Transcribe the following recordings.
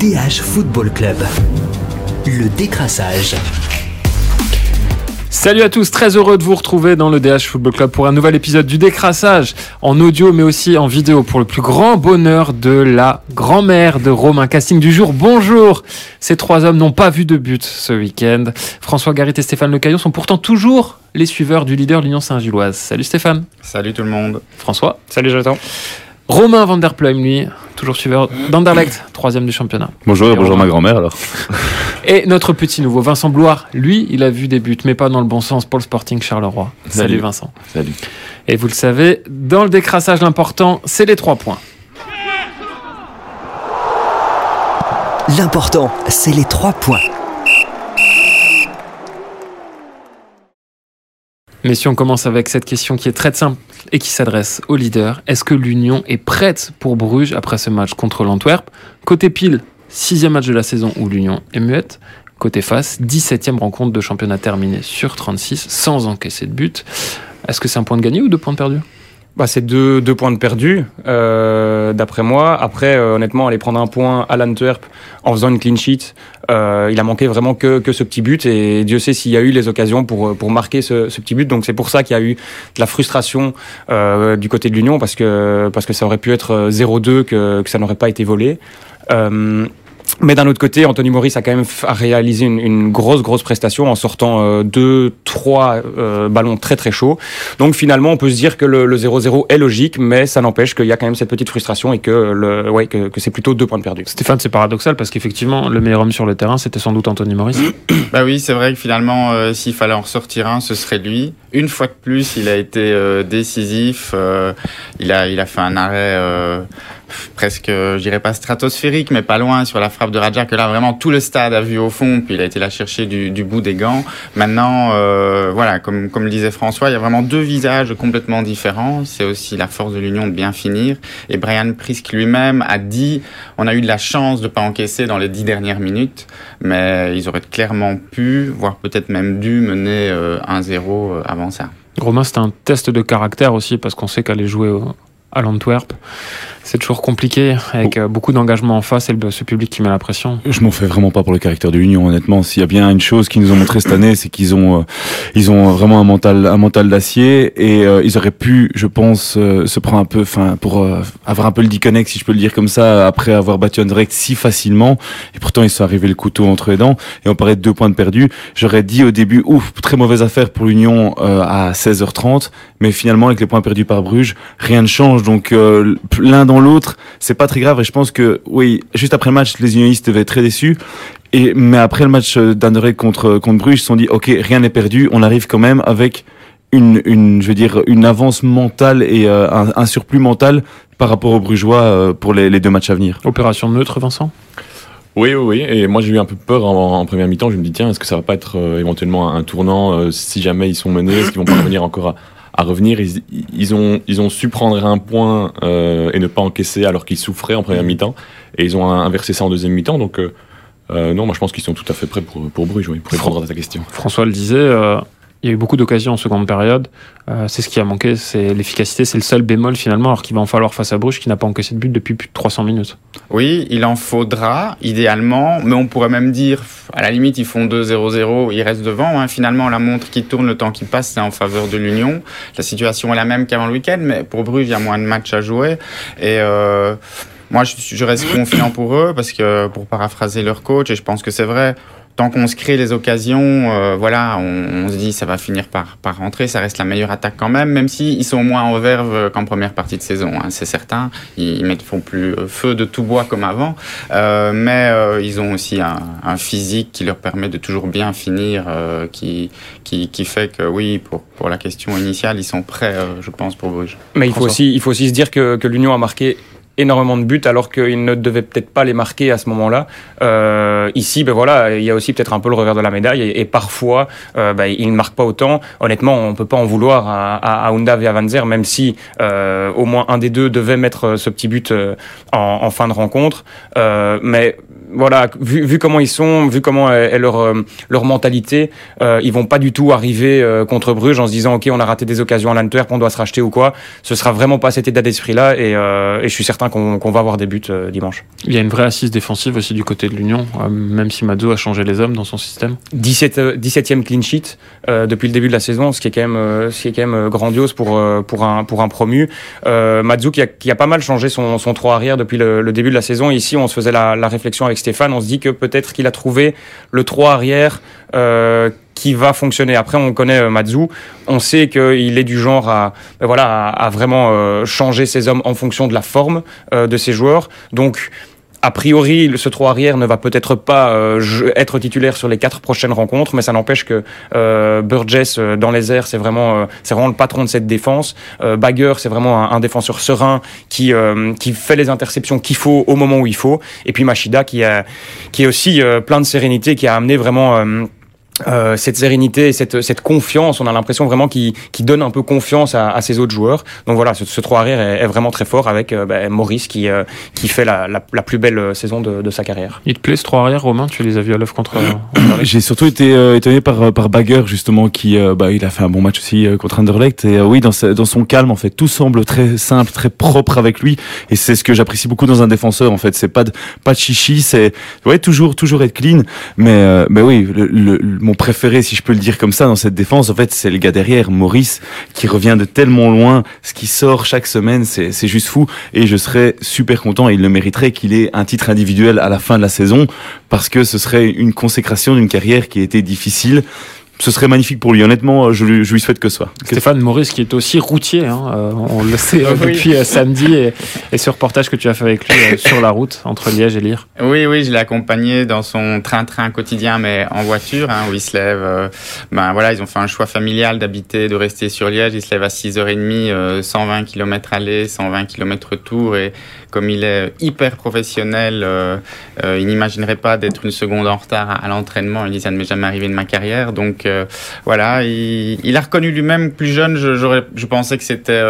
DH Football Club. Le décrassage. Salut à tous, très heureux de vous retrouver dans le DH Football Club pour un nouvel épisode du décrassage en audio mais aussi en vidéo pour le plus grand bonheur de la grand-mère de Romain. Casting du jour, bonjour Ces trois hommes n'ont pas vu de but ce week-end. François Garit et Stéphane Lecaillon sont pourtant toujours les suiveurs du leader de l'Union Saint-Gilloise. Salut Stéphane Salut tout le monde François Salut Jonathan Romain van der Pluim, lui, toujours suiveur d'Anderlecht, troisième du championnat. Bonjour, Et bonjour Romain. ma grand-mère alors. Et notre petit nouveau, Vincent Bloire, lui, il a vu des buts, mais pas dans le bon sens pour le Sporting Charleroi. Salut, Salut. Vincent. Salut. Et vous le savez, dans le décrassage, l'important, c'est les trois points. L'important, c'est les trois points. Mais si on commence avec cette question qui est très simple et qui s'adresse au leader, est-ce que l'Union est prête pour Bruges après ce match contre l'Antwerp? Côté pile, sixième match de la saison où l'Union est muette. Côté face, 17e rencontre de championnat terminée sur 36, sans encaisser de but. Est-ce que c'est un point de gagné ou deux points de perdu? Bah, C'est deux, deux points de perdu, euh, d'après moi. Après, euh, honnêtement, aller prendre un point à l'Antwerp en faisant une clean sheet, euh, il a manqué vraiment que, que ce petit but. Et Dieu sait s'il y a eu les occasions pour, pour marquer ce, ce petit but. Donc c'est pour ça qu'il y a eu de la frustration euh, du côté de l'Union, parce que, parce que ça aurait pu être euh, 0-2, que, que ça n'aurait pas été volé. Mais d'un autre côté, Anthony Maurice a quand même réalisé une, une grosse, grosse prestation en sortant euh, deux, trois euh, ballons très, très chauds. Donc finalement, on peut se dire que le le 0-0 est logique, mais ça n'empêche qu'il y a quand même cette petite frustration et que, le, ouais, que, que c'est plutôt deux points de perdu. Stéphane, c'est paradoxal parce qu'effectivement, le meilleur homme sur le terrain, c'était sans doute Anthony Maurice. Bah oui, c'est vrai que finalement, euh, s'il fallait en ressortir un, ce serait lui. Une fois de plus, il a été euh, décisif. euh, il a, il a fait un arrêt euh, presque, euh, je dirais pas stratosphérique, mais pas loin sur la frappe de Raja que là vraiment tout le stade a vu au fond. Puis il a été la chercher du, bout des gants. Maintenant, euh, voilà, comme le disait François, il y a vraiment deux visages complètement différents. C'est aussi la force de l'union de bien finir. Et Brian Prisk lui-même a dit, on a eu de la chance de pas encaisser dans les dix dernières minutes mais ils auraient clairement pu, voire peut-être même dû mener euh, 1-0 euh, avant ça. Romain, c'était un test de caractère aussi parce qu'on sait qu'aller jouer au- à l'Antwerp, c'est toujours compliqué avec euh, beaucoup d'engagement en face et le, ce public qui met la pression. Je m'en fais vraiment pas pour le caractère de l'Union, honnêtement. S'il y a bien une chose qu'ils nous ont montré cette année, c'est qu'ils ont, euh, ils ont vraiment un mental, un mental d'acier et euh, ils auraient pu, je pense, euh, se prendre un peu, enfin, pour avoir un peu le disconnect, si je peux le dire comme ça, après avoir battu Anderlecht si facilement. Et pourtant, ils sont arrivés le couteau entre les dents et on parlait de deux points de perdus. J'aurais dit au début, ouf, très mauvaise affaire pour l'Union à 16h30, mais finalement, avec les points perdus par Bruges, rien ne change. Donc l'un dans l'autre, c'est pas très grave. Et je pense que, oui, juste après le match, les unionistes devaient être très déçus. Et mais après le match euh, d'Anderlecht contre contre Bruges, ils se sont dit, ok, rien n'est perdu. On arrive quand même avec une, une, je veux dire, une avance mentale et euh, un, un surplus mental par rapport aux Brugeois euh, pour les, les deux matchs à venir. Opération neutre, Vincent? Oui, oui, oui. Et moi, j'ai eu un peu peur en, en première mi-temps. Je me dis, tiens, est-ce que ça va pas être euh, éventuellement un tournant euh, si jamais ils sont menés Est-ce qu'ils vont pas revenir encore à, à revenir ils, ils, ont, ils ont su prendre un point euh, et ne pas encaisser alors qu'ils souffraient en première mi-temps. Et ils ont inversé ça en deuxième mi-temps. Donc, euh, euh, non, moi, je pense qu'ils sont tout à fait prêts pour, pour Bruges, oui, pour répondre à ta question. François le disait, il y a eu beaucoup d'occasions en seconde période. Euh, c'est ce qui a manqué, c'est l'efficacité. C'est le seul bémol finalement, alors qu'il va en falloir face à Bruges qui n'a pas encaissé de but depuis plus de 300 minutes. Oui, il en faudra, idéalement, mais on pourrait même dire, à la limite, ils font 2-0-0, ils restent devant. hein. Finalement, la montre qui tourne, le temps qui passe, c'est en faveur de l'Union. La situation est la même qu'avant le week-end, mais pour Bruges, il y a moins de matchs à jouer. Et euh, moi, je, je reste confiant pour eux, parce que, pour paraphraser leur coach, et je pense que c'est vrai, tant qu'on se crée les occasions, euh, voilà, on, on se dit ça va finir par, par rentrer, ça reste la meilleure attaque quand même, même si ils sont moins en verve qu'en première partie de saison, hein, c'est certain. Ils ne font plus euh, feu de tout bois comme avant, euh, mais euh, ils ont aussi un, un physique qui leur permet de toujours bien finir, qui, qui, qui fait que oui, pour, pour la question initiale, ils sont prêts, je pense, pour Bruges. Mais il faut, François. aussi, il faut aussi se dire que, que l'Union a marqué énormément de buts alors qu'il ne devait peut-être pas les marquer à ce moment-là. Euh, ici, ben voilà, il y a aussi peut-être un peu le revers de la médaille et, parfois, euh, ben, ils ne marquent pas autant. Honnêtement, on peut pas en vouloir à, à, à Undav et à Van Zer, même si euh, au moins un des deux devait mettre ce petit but euh, en, en fin de rencontre. Euh, mais voilà, vu, vu comment ils sont, vu comment est, est leur euh, leur mentalité, euh, ils vont pas du tout arriver euh, contre Bruges en se disant ok on a raté des occasions à l'Antwerp, on doit se racheter ou quoi. Ce sera vraiment pas cet état d'esprit là et, euh, et je suis certain qu'on va avoir des buts dimanche. Il y a une vraie assise défensive aussi du côté de l'Union, même si Mazzo a changé les hommes dans son système. 17 euh, 17e clean sheet depuis le début de la saison, ce qui est quand même ce qui est quand même grandiose pour pour un pour un promu. Euh, Mazou qui a, qui a pas mal changé son son 3 arrière depuis le, le début de la saison. Ici, on se faisait la, la réflexion avec Stéphane, on se dit que peut-être qu'il a trouvé le 3 arrière euh, qui va fonctionner. Après, on connaît euh, Mazou, on sait qu'il est du genre à ben voilà vraiment euh, changer ses hommes en fonction de la forme de ses joueurs. Donc a priori, ce 3 arrière ne va peut-être pas euh, être titulaire sur les quatre prochaines rencontres, mais ça n'empêche que euh, Burgess euh, dans les airs, c'est vraiment, euh, c'est vraiment le patron de cette défense. Euh, Bagger, c'est vraiment un, un défenseur serein qui euh, qui fait les interceptions qu'il faut au moment où il faut. Et puis Machida qui a qui est aussi plein de sérénité, qui a amené vraiment euh, cette sérénité et cette, cette confiance, on a l'impression vraiment qu'il qu'il donne un peu confiance à, à ses autres joueurs. Donc voilà, ce, ce 3 arrière est, est vraiment très fort avec euh, ben, Maurice qui, euh, qui fait la, la, la plus belle euh, saison de, de sa carrière. Il te plaît ce 3 arrière, Romain? Tu les as vus à l'œuvre contre. euh, J'ai surtout été euh, étonné par par Bagger justement qui euh, bah il a fait un bon match aussi euh, contre Anderlecht et euh, oui dans sa- dans son calme en fait tout semble très simple très propre avec lui et c'est ce que j'apprécie beaucoup dans un défenseur en fait c'est pas de pas de chichi c'est ouais toujours toujours être clean mais euh, mais oui le, le- le- mon préféré si je peux le dire comme ça dans cette défense en fait c'est le gars derrière Maurice qui revient de tellement loin ce qui sort chaque semaine c'est juste fou et je serais super content et il le mériterait qu'il ait un titre individuel à la fin de la saison parce que ce serait une consécration d'une carrière qui a été difficile. Ce serait magnifique pour lui. Honnêtement, je lui, je lui souhaite que ce soit. Stéphane Maurice qui est aussi routier, hein, euh, on le sait euh, Oui. depuis euh, samedi et, et ce reportage que tu as fait avec lui euh, sur la route entre Liège et Lire. Oui, oui, je l'ai accompagné dans son train-train quotidien, mais en voiture, hein, où il se lève. euh, ben voilà, ils ont fait un choix familial d'habiter, de rester sur Liège. Il se lève à 6h30, euh, 120 km aller, 120 km retour. Et comme il est hyper professionnel, euh, euh, il n'imaginerait pas d'être une seconde en retard à, à l'entraînement. Il dit ça ne m'est jamais arrivé de ma carrière. Donc euh, voilà, il, il a reconnu lui-même plus jeune. Je, pensais que c'était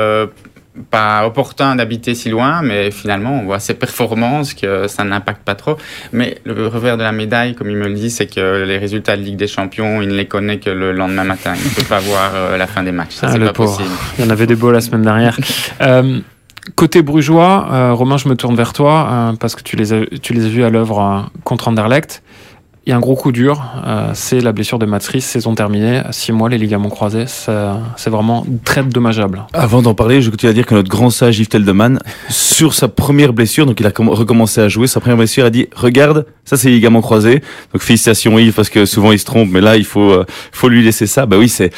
pas opportun d'habiter si loin, mais finalement, on voit ses performances, que ça n'impacte pas trop. Mais le revers de la médaille, comme il me le dit, c'est que les résultats de Ligue des Champions, il ne les connaît que le lendemain matin. Il ne peut pas voir la fin des matchs. Ça, Ah, c'est le pas pauvre. possible. Il y en avait des beaux la semaine dernière. Euh, côté brugeois, euh, Romain, je me tourne vers toi euh, parce que tu les as, tu les as vus à l'œuvre euh, contre Anderlecht. Il y a un gros coup dur, euh, c'est la blessure de Mats Ries, saison terminée, six mois, les ligaments croisés, c'est vraiment très dommageable. Avant d'en parler, je continue à dire que notre grand sage Yves Teldeman, sur sa première blessure, donc il a comm- recommencé à jouer, sa première blessure a dit, regarde, ça c'est les ligaments croisés. Donc félicitations Yves, parce que souvent il se trompe, mais là il faut, euh, faut lui laisser ça. Bah oui, c'est,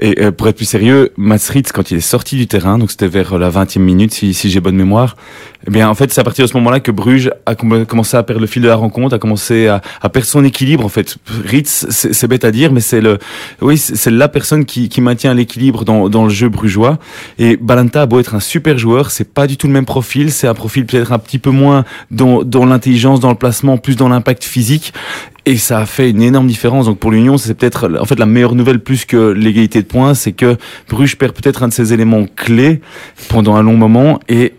et euh, pour être plus sérieux, Mats Ritz, quand il est sorti du terrain, donc c'était vers la 20e minute, si, si j'ai bonne mémoire, eh bien, en fait, c'est à partir de ce moment-là que Bruges a com- commencé à perdre le fil de la rencontre, a commencé à, perdre son équilibre. En fait, Ritz, c'est bête à dire, mais c'est le, oui, c'est la personne qui, maintient l'équilibre dans, dans le jeu brugeois. Et Balanta a beau être un super joueur, c'est pas du tout le même profil. C'est un profil peut-être un petit peu moins dans, dans l'intelligence, dans le placement, plus dans l'impact physique. Et ça a fait une énorme différence. Donc pour l'Union, c'est peut-être en fait la meilleure nouvelle plus que l'égalité de points, c'est que Bruges perd peut-être un de ses éléments clés pendant un long moment et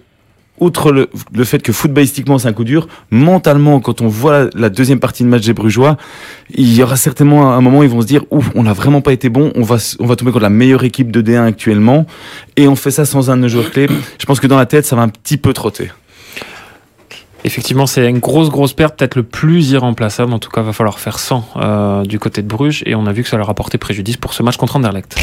outre le, le fait que footballistiquement c'est un coup dur, mentalement quand on voit la, deuxième partie de match des Brugeois, il y aura certainement un moment où ils vont se dire ouf, on n'a vraiment pas été bon, on va on va tomber contre la meilleure équipe de D1 actuellement et on fait ça sans un de nos joueurs clés. Je pense que dans la tête ça va un petit peu trotter. Effectivement, c'est une grosse, grosse perte, peut-être le plus irremplaçable. En tout cas, va falloir faire 100 euh, du côté de Bruges. Et on a vu que ça leur a porté préjudice pour ce match contre Anderlecht.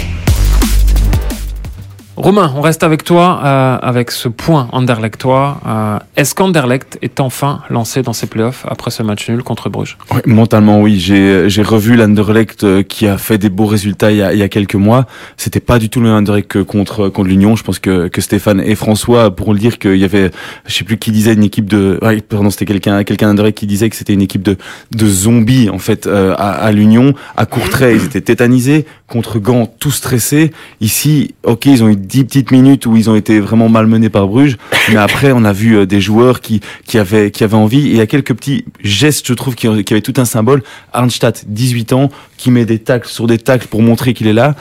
Romain, on reste avec toi euh, avec ce point Anderlechtois. Euh, Est-ce qu'Anderlecht est enfin lancé dans ses playoffs après ce match nul contre Bruges? Ouais, mentalement, oui. J'ai j'ai revu l'Anderlecht euh, qui a fait des beaux résultats il y a, il y a quelques mois. C'était pas du tout le même Anderlecht que contre contre l'Union. Je pense que, que Stéphane et François pourront le dire qu'il y avait, je sais plus qui disait une équipe de, ouais, pardon, c'était quelqu'un quelqu'un d'Anderlecht qui disait que c'était une équipe de de zombies en fait euh, à, à l'Union. À Courtrai, ils étaient tétanisés. Contre Gand, tout stressés. Ici, ok, ils ont eu dix petites minutes où ils ont été vraiment malmenés par Bruges, mais après, on a vu euh, des joueurs qui qui avaient qui avaient envie. Et il y a quelques petits gestes, je trouve, qui, qui avaient tout un symbole. Arnstadt, 18 ans, qui met des tacles sur des tacles pour montrer qu'il est là.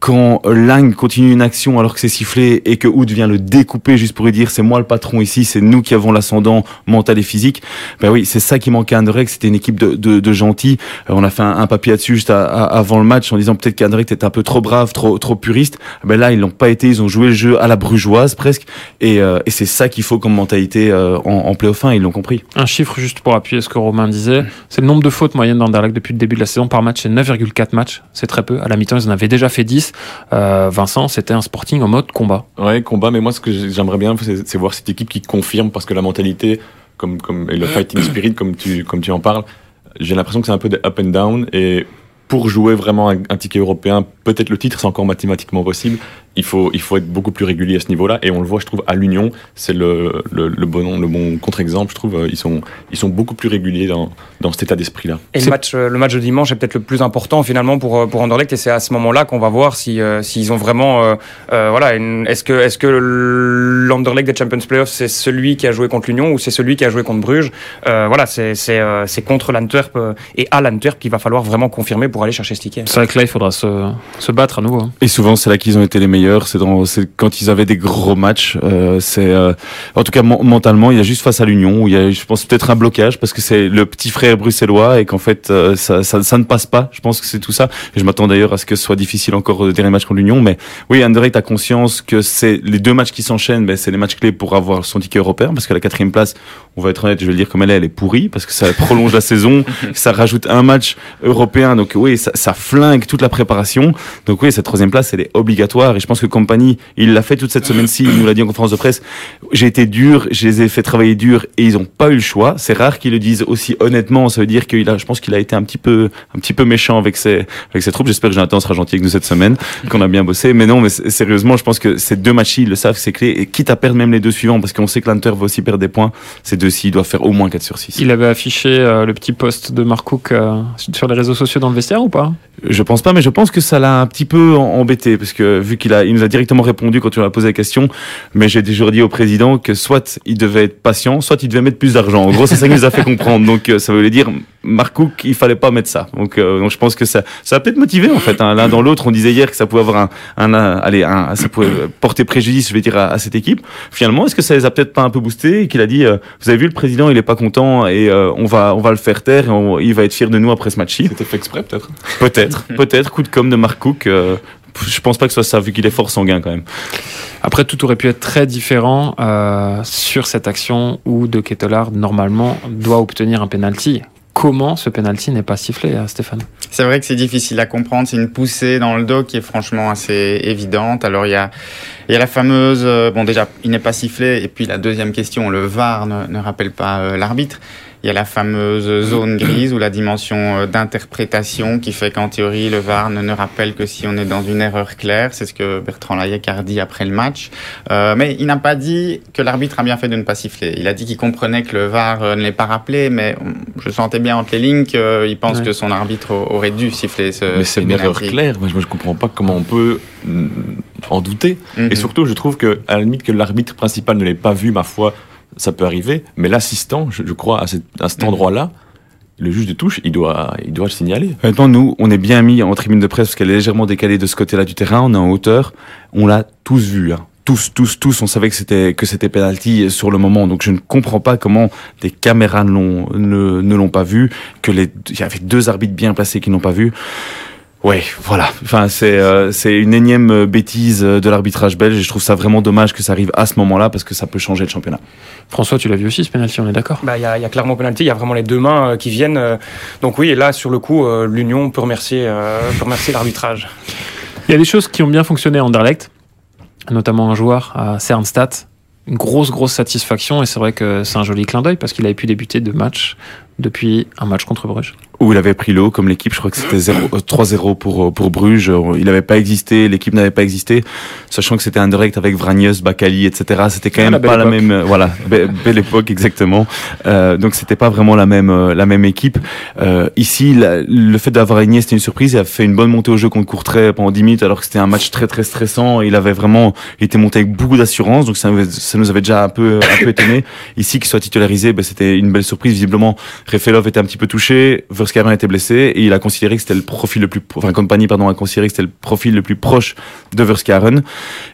Quand Lang continue une action alors que c'est sifflé et que Hood vient le découper juste pour lui dire c'est moi le patron ici, c'est nous qui avons l'ascendant mental et physique. Ben oui, c'est ça qui manquait à Anderlecht, c'était une équipe de, de, de gentils. Euh, on a fait un, un papier là-dessus juste avant le match en disant peut-être qu'Anderlecht était un peu trop brave, trop trop puriste. Ben là, ils l'ont pas été, ils ont joué le jeu à la brugeoise presque et, euh, et c'est ça qu'il faut comme mentalité euh, en, en play-off 1, ils l'ont compris. Un chiffre juste pour appuyer ce que Romain disait, c'est le nombre de fautes moyennes d'Anderlecht depuis le début de la saison par match, c'est 9,4 matchs, c'est très peu. À la mi-temps, ils en avaient déjà fait 10. Euh, Vincent, c'était un Sporting en mode combat. Ouais, combat, mais moi, ce que j'aimerais bien, c'est c'est voir cette équipe qui confirme, parce que la mentalité, comme, comme, et le fighting spirit, comme tu, comme tu en parles, j'ai l'impression que c'est un peu des up and down, et pour jouer vraiment un, un ticket européen, peut-être le titre, c'est encore mathématiquement possible, il faut, il faut être beaucoup plus régulier à ce niveau-là, et on le voit, je trouve, à l'Union, c'est le, le, le bon, le bon contre-exemple, je trouve, euh, ils sont, ils sont beaucoup plus réguliers dans, dans cet état d'esprit-là. Et le match, euh, le match de dimanche est peut-être le plus important finalement pour euh, pour Anderlecht et c'est à ce moment-là qu'on va voir si euh, s'ils ont vraiment euh, euh, voilà est-ce que est-ce que l'Anderlecht des Champions Playoffs c'est celui qui a joué contre l'Union ou c'est celui qui a joué contre Bruges? Euh, voilà c'est c'est euh, c'est contre l'Antwerp et à l'Antwerp qu'il va falloir vraiment confirmer pour aller chercher ce ticket. C'est vrai que là, il faudra se, se battre à nouveau. hein. Et souvent, c'est là qu'ils ont été les meilleurs. Dans, c'est quand ils avaient des gros matchs. Euh, c'est, euh, en tout cas, men- mentalement, il y a juste face à l'Union où il y a, je pense, peut-être un blocage parce que c'est le petit frère bruxellois et qu'en fait, euh, ça, ça, ça ne passe pas. Je pense que c'est tout ça. Je m'attends d'ailleurs à ce que ce soit difficile encore le dernier match contre l'Union. Mais oui, Anderlecht a conscience que c'est les deux matchs qui s'enchaînent. Ben, c'est les matchs clés pour avoir son ticket européen parce que la quatrième place, on va être honnête, je vais le dire comme elle est, elle est pourrie parce que ça prolonge la saison, ça rajoute un match européen. Donc oui, ça, ça flingue toute la préparation. Donc oui, cette troisième place, elle est obligatoire. Et je pense que Compagnie, il l'a fait toute cette semaine-ci. Il nous l'a dit en conférence de presse. J'ai été dur, je les ai fait travailler dur et ils n'ont pas eu le choix. C'est rare qu'ils le disent aussi honnêtement. Ça veut dire qu'il a, je pense qu'il a été un petit peu, un petit peu méchant avec ses, avec ses troupes. J'espère que Jonathan sera gentil avec nous cette semaine, qu'on a bien bossé. Mais non, mais sérieusement, je pense que ces deux matchs, ils le savent, c'est clé. Et quitte à perdre même les deux suivants, parce qu'on sait que l'Inter va aussi perdre des points, ces deux-ci, ils doivent faire au moins 4 sur 6. Il avait affiché euh, le petit post de Mark Cook euh, sur les réseaux sociaux dans le vestiaire ou pas? Je pense pas, mais je pense que ça l'a un petit peu embêté parce que vu qu'il a, il nous a directement répondu quand on lui a posé la question. Mais j'ai toujours dit au président que soit il devait être patient, soit il devait mettre plus d'argent. En gros, c'est ça qu'il nous a fait comprendre. Donc euh, ça voulait dire, Mark Cook, il fallait pas mettre ça. Donc, euh, donc je pense que ça, ça a peut-être motivé en fait. hein. L'un dans l'autre, on disait hier que ça pouvait avoir un, un, un- allez, un, ça pouvait porter préjudice, je vais dire, à, à cette équipe. Finalement, est-ce que ça les a peut-être pas un peu boostés et qu'il a dit, euh, vous avez vu le président, il est pas content et euh, on va, on va le faire taire et on- il va être fier de nous après ce match-ci. C'était fait exprès, peut-être? Peut-être, peut-être, coup de com de euh, je pense pas que ce soit ça, vu qu'il est fort sanguin quand même. Après, tout aurait pu être très différent euh, sur cette action où De Kettelard, normalement, doit obtenir un penalty. Comment ce penalty n'est pas sifflé, euh, Stéphane? C'est vrai que c'est difficile à comprendre. C'est une poussée dans le dos qui est franchement assez évidente. Alors il y a, il y a la fameuse, euh, bon déjà il n'est pas sifflé. Et puis la deuxième question, le VAR ne, ne rappelle pas euh, l'arbitre. Il y a la fameuse zone grise ou la dimension euh, d'interprétation qui fait qu'en théorie le VAR ne, ne rappelle que si on est dans une erreur claire. C'est ce que Bertrand Layek a dit après le match. Euh, mais il n'a pas dit que l'arbitre a bien fait de ne pas siffler. Il a dit qu'il comprenait que le VAR euh, ne l'ait pas rappelé, mais je sentais bien entre les lignes qu'il pense Ouais. que son arbitre aurait dû siffler ce Mais c'est ce une erreur claire. Moi, je, je comprends pas comment on peut mm, en douter. Mhm. Et surtout, je trouve que, à la limite, que l'arbitre principal ne l'ait pas vu, ma foi, ça peut arriver. Mais l'assistant, je, je crois, à, cet- à cet Mhm. endroit-là, le juge de touche, il doit, il doit le signaler. Honnêtement, nous, on est bien mis en tribune de presse parce qu'elle est légèrement décalée de ce côté-là du terrain. On est en hauteur. On l'a tous vu. Hein. Tous, tous, tous. On savait que c'était que c'était penalty sur le moment. Donc je ne comprends pas comment des caméras ne l'ont ne, ne l'ont pas vu. Que les il y avait deux arbitres bien placés qui n'ont pas vu. Ouais, voilà. Enfin, c'est euh, c'est une énième euh, bêtise euh, de l'arbitrage belge. Et je trouve ça vraiment dommage que ça arrive à ce moment-là parce que ça peut changer le championnat. François, tu l'as vu aussi ce penalty, on est d'accord? Bah, il y, a, il y a clairement penalty, il y a vraiment les deux mains euh, qui viennent. euh, donc oui, et là, sur le coup, euh, l'Union peut remercier, euh, peut remercier l'arbitrage. Il y a des choses qui ont bien fonctionné à Anderlecht, notamment un joueur à Cernstadt. Une grosse, grosse satisfaction, et c'est vrai que c'est un joli clin d'œil parce qu'il avait pu débuter deux matchs depuis un match contre Bruges. Où il avait pris l'eau comme l'équipe. Je crois que c'était 0 euh, 3-0 pour euh, pour Bruges. Il n'avait pas existé, l'équipe n'avait pas existé, sachant que c'était un direct avec Vranius, Bakali, etc. C'était quand Ah, même la pas la même. euh, voilà, be- belle époque exactement. Euh, donc c'était pas vraiment la même la même équipe. Euh, ici, la- le fait d'avoir Aigné, c'était une surprise. Il a fait une bonne montée au jeu contre Courtrai pendant 10 minutes, alors que c'était un match très très stressant. Il avait vraiment, était monté avec beaucoup d'assurance, donc ça, nous avait- ça nous avait déjà un peu un peu étonné. Ici, qu'il soit titularisé, ben, c'était une belle surprise. Visiblement, Refelov était un petit peu touché, Verskaren était blessé et il a considéré que c'était le profil le plus, enfin compagnie pardon a considéré que c'était le profil le plus proche de Verskaren.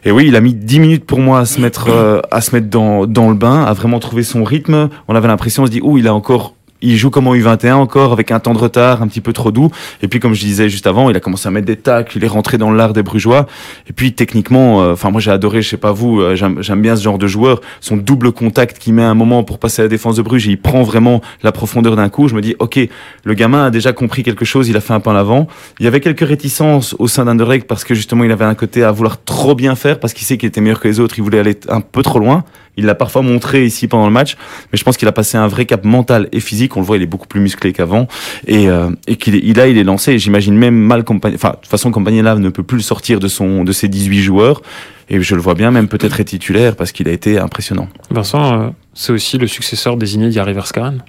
Et oui, il a mis 10 minutes pour moi à se mettre euh, à se mettre dans dans le bain, à vraiment trouver son rythme. On avait l'impression, on se dit, ouh, il a encore il joue comme en U21 encore, avec un temps de retard un petit peu trop doux. Et puis, comme je disais juste avant, il a commencé à mettre des tacles, il est rentré dans l'art des Brugeois. Et puis, techniquement, euh, enfin, moi, j'ai adoré, je sais pas vous, euh, j'aime bien ce genre de joueur. Son double contact qui met un moment pour passer à la défense de Bruges, et il prend vraiment la profondeur d'un coup. Je me dis, ok, le gamin a déjà compris quelque chose, il a fait un pas en avant. Il y avait quelques réticences au sein d'Anderlecht parce que justement, il avait un côté à vouloir trop bien faire parce qu'il sait qu'il était meilleur que les autres, il voulait aller un peu trop loin. Il l'a parfois montré ici pendant le match, mais je pense qu'il a passé un vrai cap mental et physique. On le voit, il est beaucoup plus musclé qu'avant et, euh, et qu'il il a, il est lancé. J'imagine même mal compagnie, enfin, de toute façon, compagnie là ne peut plus le sortir de son, de ses 18 joueurs. Et je le vois bien, même peut-être être titulaire parce qu'il a été impressionnant. Vincent, euh, c'est aussi le successeur désigné d'Yari Verskaren.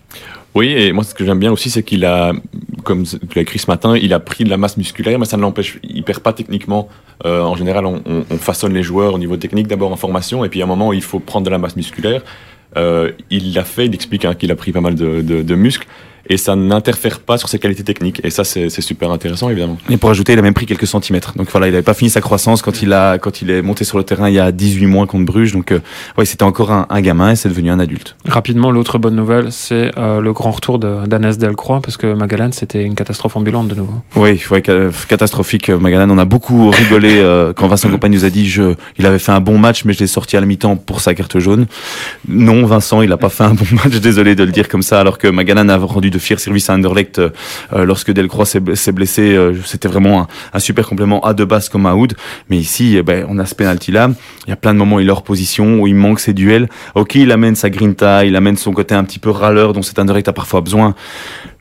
Oui, et moi ce que j'aime bien aussi, c'est qu'il a, comme tu l'as écrit ce matin, il a pris de la masse musculaire, mais ça ne l'empêche, il perd pas techniquement. Euh, en général, on, on, on, façonne les joueurs au niveau technique d'abord en formation, et puis à un moment il faut prendre de la masse musculaire. Euh, il l'a fait, il explique hein, qu'il a pris pas mal de, de muscles et ça n'interfère pas sur ses qualités techniques. Et ça, c'est super intéressant, évidemment. Et pour ajouter, il a même pris quelques centimètres. Donc voilà, il n'avait pas fini sa croissance quand il a quand il est monté sur le terrain il y a 18 mois contre Bruges. Donc euh, ouais, c'était encore un, un, gamin et c'est devenu un adulte. Rapidement, l'autre bonne nouvelle, c'est euh, le grand retour d'Anes Delcroix parce que Magalan, c'était une catastrophe ambulante de nouveau. Oui, ouais, catastrophique. Magalan, on a beaucoup rigolé euh, quand Vincent Compagne nous a dit je, il avait fait un bon match, mais je l'ai sorti à la mi-temps pour sa carte jaune. Non, Vincent, il n'a pas fait un bon match. Désolé de le dire comme ça, alors que Magalan a rendu de fiers services à Anderlecht euh, lorsque Delcroix s'est blessé. Euh, C'était vraiment un, super complément à de base comme à. Mais ici, eh ben, on a ce penalty là. Il y a plein de moments où il est hors position, où il manque ses duels. Ok, il amène sa grinta, il amène son côté un petit peu râleur dont cet Anderlecht a parfois besoin.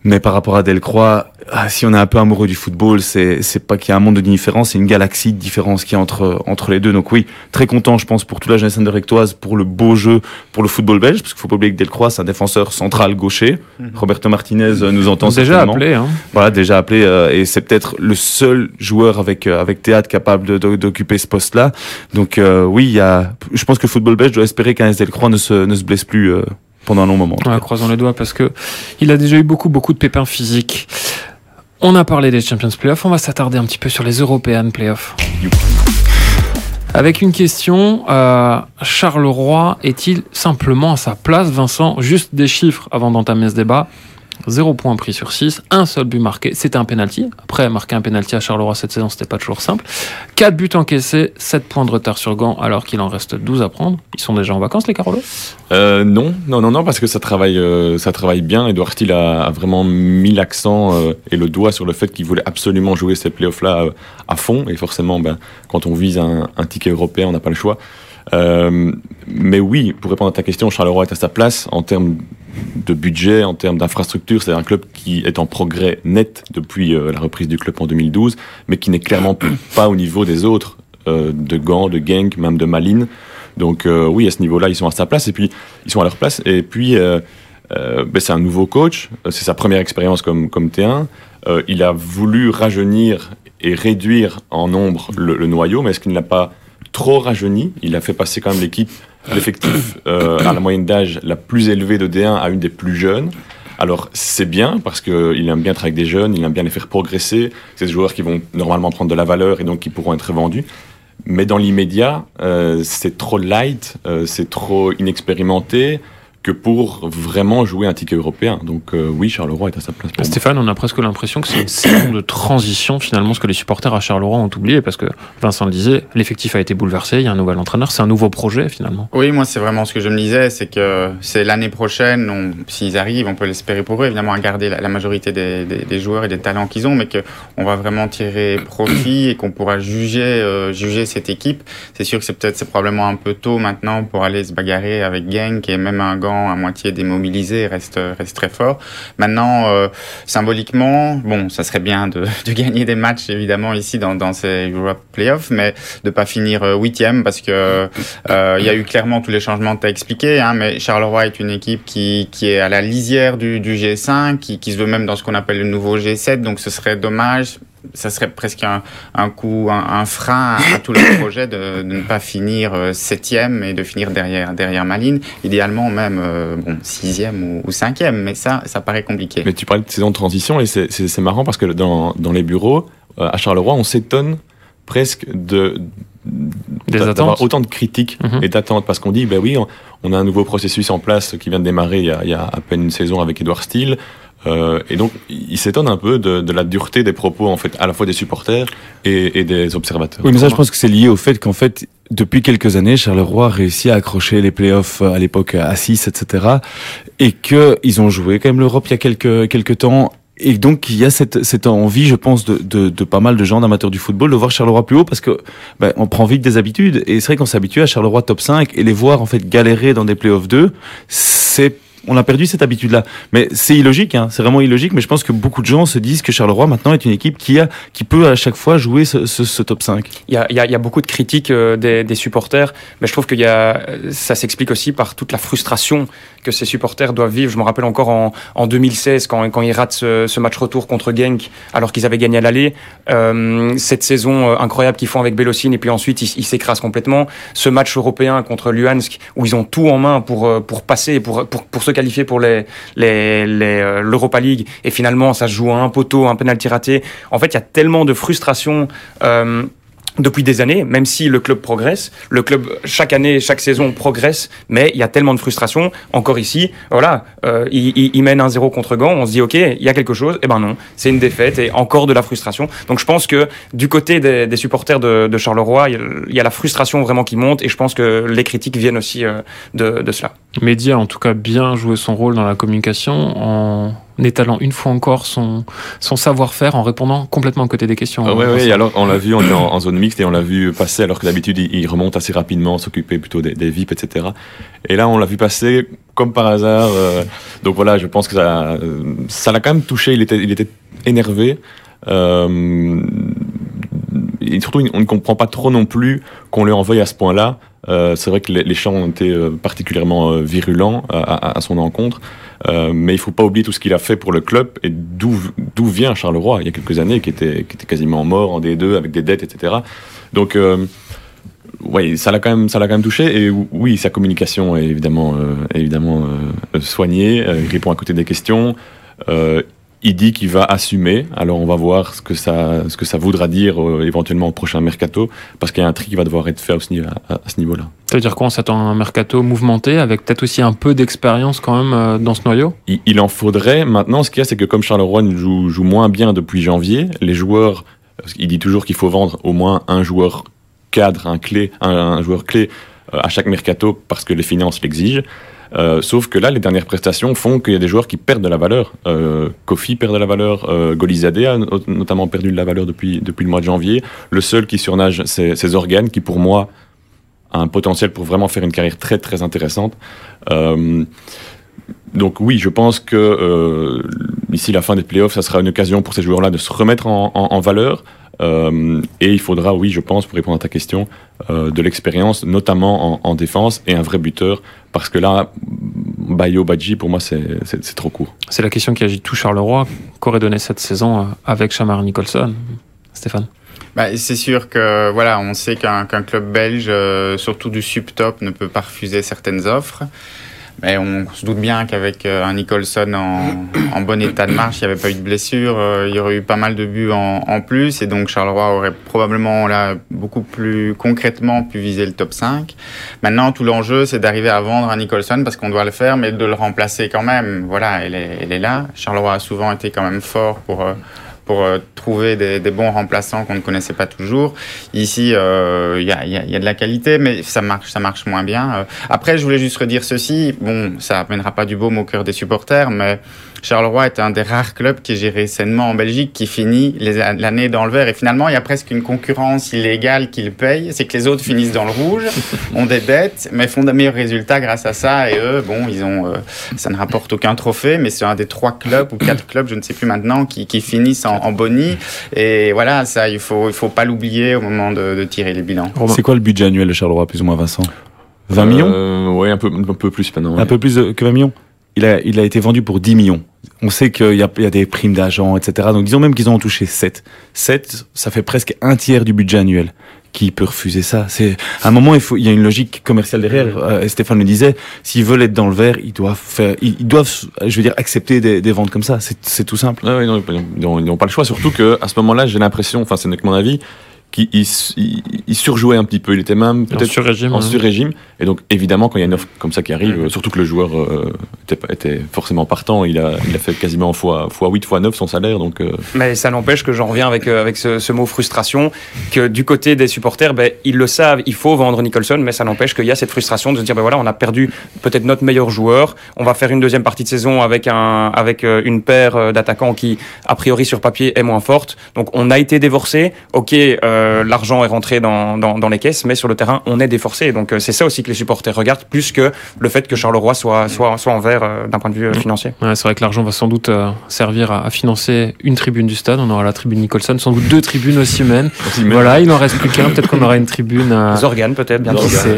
Mais par rapport à Delcroix, ah, si on est un peu amoureux du football, c'est c'est pas qu'il y a un monde de différence, c'est une galaxie de différence qui est entre entre les deux. Donc oui, très content, je pense, pour toute la jeunesse anderlechtoise, pour le beau jeu, pour le football belge, parce qu'il faut pas oublier que Delcroix, c'est un défenseur central gaucher. Mhm. Roberto Martinez nous entend déjà appelé. Hein. Voilà, déjà appelé, euh, et c'est peut-être le seul joueur avec euh, avec théâtre capable d'occuper ce poste-là. Donc euh, oui, il y a, je pense que le football belge doit espérer qu'un Delcroix ne se ne se blesse plus. Euh, pendant un long moment. Ouais, croisons les doigts parce que il a déjà eu beaucoup beaucoup de pépins physiques. On a parlé des Champions Playoffs, on va s'attarder un petit peu sur les European Playoffs. Avec une question, euh, Charleroi est-il simplement à sa place, Vincent? Juste des chiffres avant d'entamer ce débat. 0 point pris sur 6, un seul but marqué, c'était un penalty. Après, marquer un penalty à Charleroi cette saison, c'était pas toujours simple. 4 buts encaissés, 7 points de retard sur Gand, alors qu'il en reste 12 à prendre. Ils sont déjà en vacances, les Carolos? Euh, Non, non, non, non, parce que ça travaille, euh, ça travaille bien. Edouard Steele a, vraiment mis l'accent euh, et le doigt sur le fait qu'il voulait absolument jouer ces playoffs-là à fond. Et forcément, ben, quand on vise un, ticket européen, on n'a pas le choix. Mais oui, pour répondre à ta question, Charleroi est à sa place en termes de budget, en termes d'infrastructure. C'est un club qui est en progrès net depuis euh, la reprise du club en 2012, mais qui n'est clairement pas au niveau des autres, euh, de Gand, de Genk, même de Malines. Donc euh, oui, à ce niveau-là, ils sont à sa place et puis ils sont à leur place. Et puis ben, c'est un nouveau coach, c'est sa première expérience comme, comme T1. il a voulu rajeunir et réduire en nombre le, le noyau, mais est-ce qu'il ne l'a pas trop rajeuni? Il a fait passer quand même l'équipe, l'effectif euh, à la moyenne d'âge la plus élevée de D1 à une des plus jeunes. Alors c'est bien parce qu'il aime bien travailler avec des jeunes, il aime bien les faire progresser. C'est des joueurs qui vont normalement prendre de la valeur et donc qui pourront être vendus. Mais dans l'immédiat, euh, c'est trop light, euh, c'est trop inexpérimenté que pour vraiment jouer un ticket européen. Donc euh, oui, Charleroi est à sa place. Pour Stéphane, on a presque l'impression que c'est une saison de transition finalement, ce que les supporters à Charleroi ont oublié, parce que Vincent le disait, l'effectif a été bouleversé, il y a un nouvel entraîneur, c'est un nouveau projet finalement. Oui, moi c'est vraiment ce que je me disais, c'est que c'est l'année prochaine, s'ils arrivent, on peut l'espérer pour eux, évidemment à garder la, la majorité des, des, des, joueurs et des talents qu'ils ont, mais qu'on va vraiment tirer profit et qu'on pourra juger, euh, juger cette équipe. C'est sûr que c'est peut-être, c'est probablement un peu tôt maintenant pour aller se bagarrer avec Genk et même un gant à moitié démobilisé reste, reste très fort. Maintenant, euh, symboliquement, bon, ça serait bien de, de, gagner des matchs évidemment ici dans, dans ces Europe Playoffs, mais de pas finir huitième parce que euh, il y a eu clairement tous les changements que tu as expliqué. Hein, mais Charleroi est une équipe qui, qui est à la lisière du, du G5, qui, qui se veut même dans ce qu'on appelle le nouveau G7, donc ce serait dommage ça serait presque un, un coup, un, un frein à, à tout le projet de, de ne pas finir euh, septième et de finir derrière, derrière ma ligne. Idéalement même euh, bon, sixième ou, ou cinquième, mais ça, ça paraît compliqué. Mais tu parlais de saison de transition et c'est- marrant parce que dans, dans les bureaux, euh, à Charleroi, on s'étonne presque de d'avoir autant de critiques Mhm. et d'attentes parce qu'on dit ben oui on, on a un nouveau processus en place qui vient de démarrer il y a, il y a à peine une saison avec Edouard Steele euh, et donc il s'étonne un peu de, de la dureté des propos en fait à la fois des supporters et, et des observateurs. Oui, mais ça, je pense que c'est lié au fait qu'en fait, depuis quelques années, Charleroi a réussi à accrocher les playoffs euh, à l'époque à 6, etc. Et que ils ont joué quand même l'Europe il y a quelques, quelques temps. Et donc, il y a cette, cette envie, je pense, de, de, de pas mal de gens d'amateurs du football de voir Charleroi plus haut parce que ben, on prend vite des habitudes. Et c'est vrai qu'on s'habitue à Charleroi top 5 et les voir en fait galérer dans des playoffs 2, c'est on a perdu cette habitude-là. Mais c'est illogique, hein, c'est vraiment illogique. Mais je pense que beaucoup de gens se disent que Charleroi maintenant est une équipe qui a, qui peut à chaque fois jouer ce, top 5. Il y a, beaucoup de critiques euh, des, supporters, mais je trouve qu'il y a, ça s'explique aussi par toute la frustration que ces supporters doivent vivre. Je me rappelle encore en, en 2016, quand, ils ratent ce, match retour contre Genk, alors qu'ils avaient gagné à l'aller. Euh, cette saison euh, incroyable qu'ils font avec Bélocine, et puis ensuite ils s'écrasent complètement. Ce match européen contre Luhansk, où ils ont tout en main pour, pour passer, pour, pour, pour se qualifier pour euh, l'Europa League, et finalement ça joue un poteau, un penalty raté. En fait, il y a tellement de frustration. Euh, depuis des années, même si le club progresse, le club chaque année, chaque saison progresse, mais il y a tellement de frustration. Encore ici, voilà, euh, il, il, il mène un 0 contre Gand, on se dit ok, il y a quelque chose, et ben non, c'est une défaite et encore de la frustration. Donc je pense que du côté des, des supporters de, de Charleroi, il y, a, la frustration vraiment qui monte, et je pense que les critiques viennent aussi euh, de, de cela. Mehdi a en tout cas bien joué son rôle dans la communication en étalant une fois encore son, son savoir-faire en répondant complètement à côté des questions. Ah ouais, ouais, et alors on l'a vu, on est en, en zone mixte et on l'a vu passer alors que d'habitude il, il remonte assez rapidement, s'occuper plutôt des, des VIP, etc. Et là on l'a vu passer comme par hasard. euh, donc voilà, je pense que ça, euh, ça l'a quand même touché. Il était, il était énervé. Euh, et surtout, on ne comprend pas trop non plus qu'on lui envoie à ce point-là. Euh, c'est vrai que les, les chants ont été particulièrement virulents à, à- à son encontre, Euh, mais il faut pas oublier tout ce qu'il a fait pour le club et d'où vient Charleroi il y a quelques années, qui était, qui était quasiment mort en D2 avec des dettes, etc. Donc, euh, ouais, ça l'a quand même, quand même touché. Et oui, sa communication est évidemment, euh, évidemment euh, soignée. Il répond à côté des questions. Il dit qu'il va assumer. Alors on va voir ce que ça, ce que ça voudra dire euh, éventuellement au prochain mercato, parce qu'il y a un tri qui va devoir être fait à, ce niveau-là. Ça veut dire quoi On s'attend à un mercato mouvementé avec peut-être aussi un peu d'expérience quand même euh, dans ce noyau? Il, il en faudrait. Maintenant, ce qu'il y a, c'est que comme Charleroi joue, joue moins bien depuis janvier, les joueurs, qu'il dit toujours qu'il faut vendre au moins un joueur cadre, un clé, un, un joueur clé euh, à chaque mercato parce que les finances l'exigent. Euh, sauf que là, les dernières prestations font qu'il y a des joueurs qui perdent de la valeur. Euh, Kofi perd de la valeur, euh, Golizade a no- notamment perdu de la valeur depuis, depuis le mois de janvier. Le seul qui surnage, c'est c'est qui pour moi a un potentiel pour vraiment faire une carrière très très intéressante. Euh, donc oui, je pense que ici la fin des playoffs, ça sera une occasion pour ces joueurs-là de se remettre en- en valeur. Euh, et il faudra, oui, je pense, pour répondre à ta question, euh, de l'expérience, notamment en, en défense, et un vrai buteur, parce que là, Bayo Badji, pour moi, c'est trop court. C'est la question qui agit tout Charleroi. Qu'aurait donné cette saison euh, avec Chamar Nicholson Stéphane? Bah, c'est sûr que voilà, on sait qu'un club belge, euh, surtout du subtop, ne peut pas refuser certaines offres. Mais on se doute bien qu'avec euh, un Nicholson en, bon état de marche, il n'y avait pas eu de blessure, euh, il y aurait eu pas mal de buts en, en plus, et donc Charleroi aurait probablement là beaucoup plus concrètement pu viser le top 5. Maintenant, tout l'enjeu, c'est d'arriver à vendre un Nicholson parce qu'on doit le faire, mais de le remplacer quand même. Voilà, elle est, elle est là. Charleroi a souvent été quand même fort pour euh, pour euh, trouver des, des bons remplaçants qu'on ne connaissait pas toujours. Ici, euh, il y, a, y, a, y, a, de la qualité, mais ça marche, ça marche moins bien. Euh, après, je voulais juste redire ceci. Bon, ça amènera pas du baume au cœur des supporters, mais Charleroi est un des rares clubs qui est géré sainement en Belgique, qui finit l'année dans le vert. Et finalement, il y a presque une concurrence illégale qui le paye. C'est que les autres finissent dans le rouge, ont des dettes, mais font de meilleurs résultats grâce à ça. Et eux, bon, ils ont, euh, ça ne rapporte aucun trophée, mais c'est un des trois clubs ou quatre clubs, je ne sais plus maintenant, qui, qui finissent en, en boni. Et voilà, ça, il faut, il faut pas l'oublier au moment de, de, tirer les bilans. C'est quoi le budget annuel de Charleroi, plus ou moins, Vincent? 20 millions? Euh, Oui, un peu, un peu plus maintenant. Un peu plus de, que 20 millions? Il a, il a été vendu pour 10 millions. On sait qu'il y a, il y a des primes d'agents, etc. Donc disons même qu'ils en ont touché 7. 7, ça fait presque un tiers du budget annuel. Qui peut refuser ça? C'est à un moment il faut il y a une logique commerciale derrière. Euh, Stéphane le disait, s'ils veulent être dans le vert, ils doivent faire, ils, ils doivent, je veux dire, accepter des, des ventes comme ça. C'est c'est tout simple. Non, ils n'ont- ils n'ont pas le choix, surtout que à ce moment-là, j'ai l'impression, enfin c'est que mon avis, il, il- il surjouait un petit peu. Il était même En peut-être sur-régime, en hein. sur-régime. Et donc évidemment, quand il y a une offre comme ça qui arrive, surtout que le joueur euh, était, forcément partant, il a, il a fait quasiment fois, fois 8, fois 9 son salaire. Donc euh, Mais ça n'empêche que j'en reviens avec, euh, avec ce, ce mot frustration, que du côté des supporters, ben, ils le savent, il faut vendre Nicholson, mais ça n'empêche qu'il y a cette frustration de se dire, ben voilà, on a perdu peut-être notre meilleur joueur, on va faire une deuxième partie de saison avec, un, avec une paire d'attaquants qui, a priori sur papier, est moins forte. Donc on a été déforcé, ok, euh, l'argent est rentré dans, dans, dans les caisses, mais sur le terrain, on est déforcé. Donc euh, c'est ça aussi que les supporters regardent, plus que le fait que Charleroi soit, soit, soit en vert euh, d'un point de vue euh, financier. Ouais, c'est vrai que l'argent va sans doute euh, servir à, à financer une tribune du stade. On aura la tribune Nicholson, sans doute deux tribunes aussi humaines. Voilà, il n'en reste plus qu'un. Peut-être qu'on aura une tribune à. Les organes peut-être,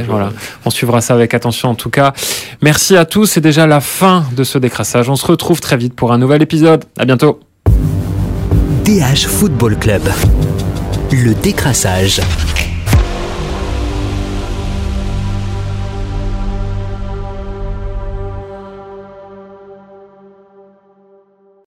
voilà. On suivra ça avec attention en tout cas. Merci à tous. C'est déjà la fin de ce décrassage. On se retrouve très vite pour un nouvel épisode. À bientôt. DH Football Club. Le décrassage.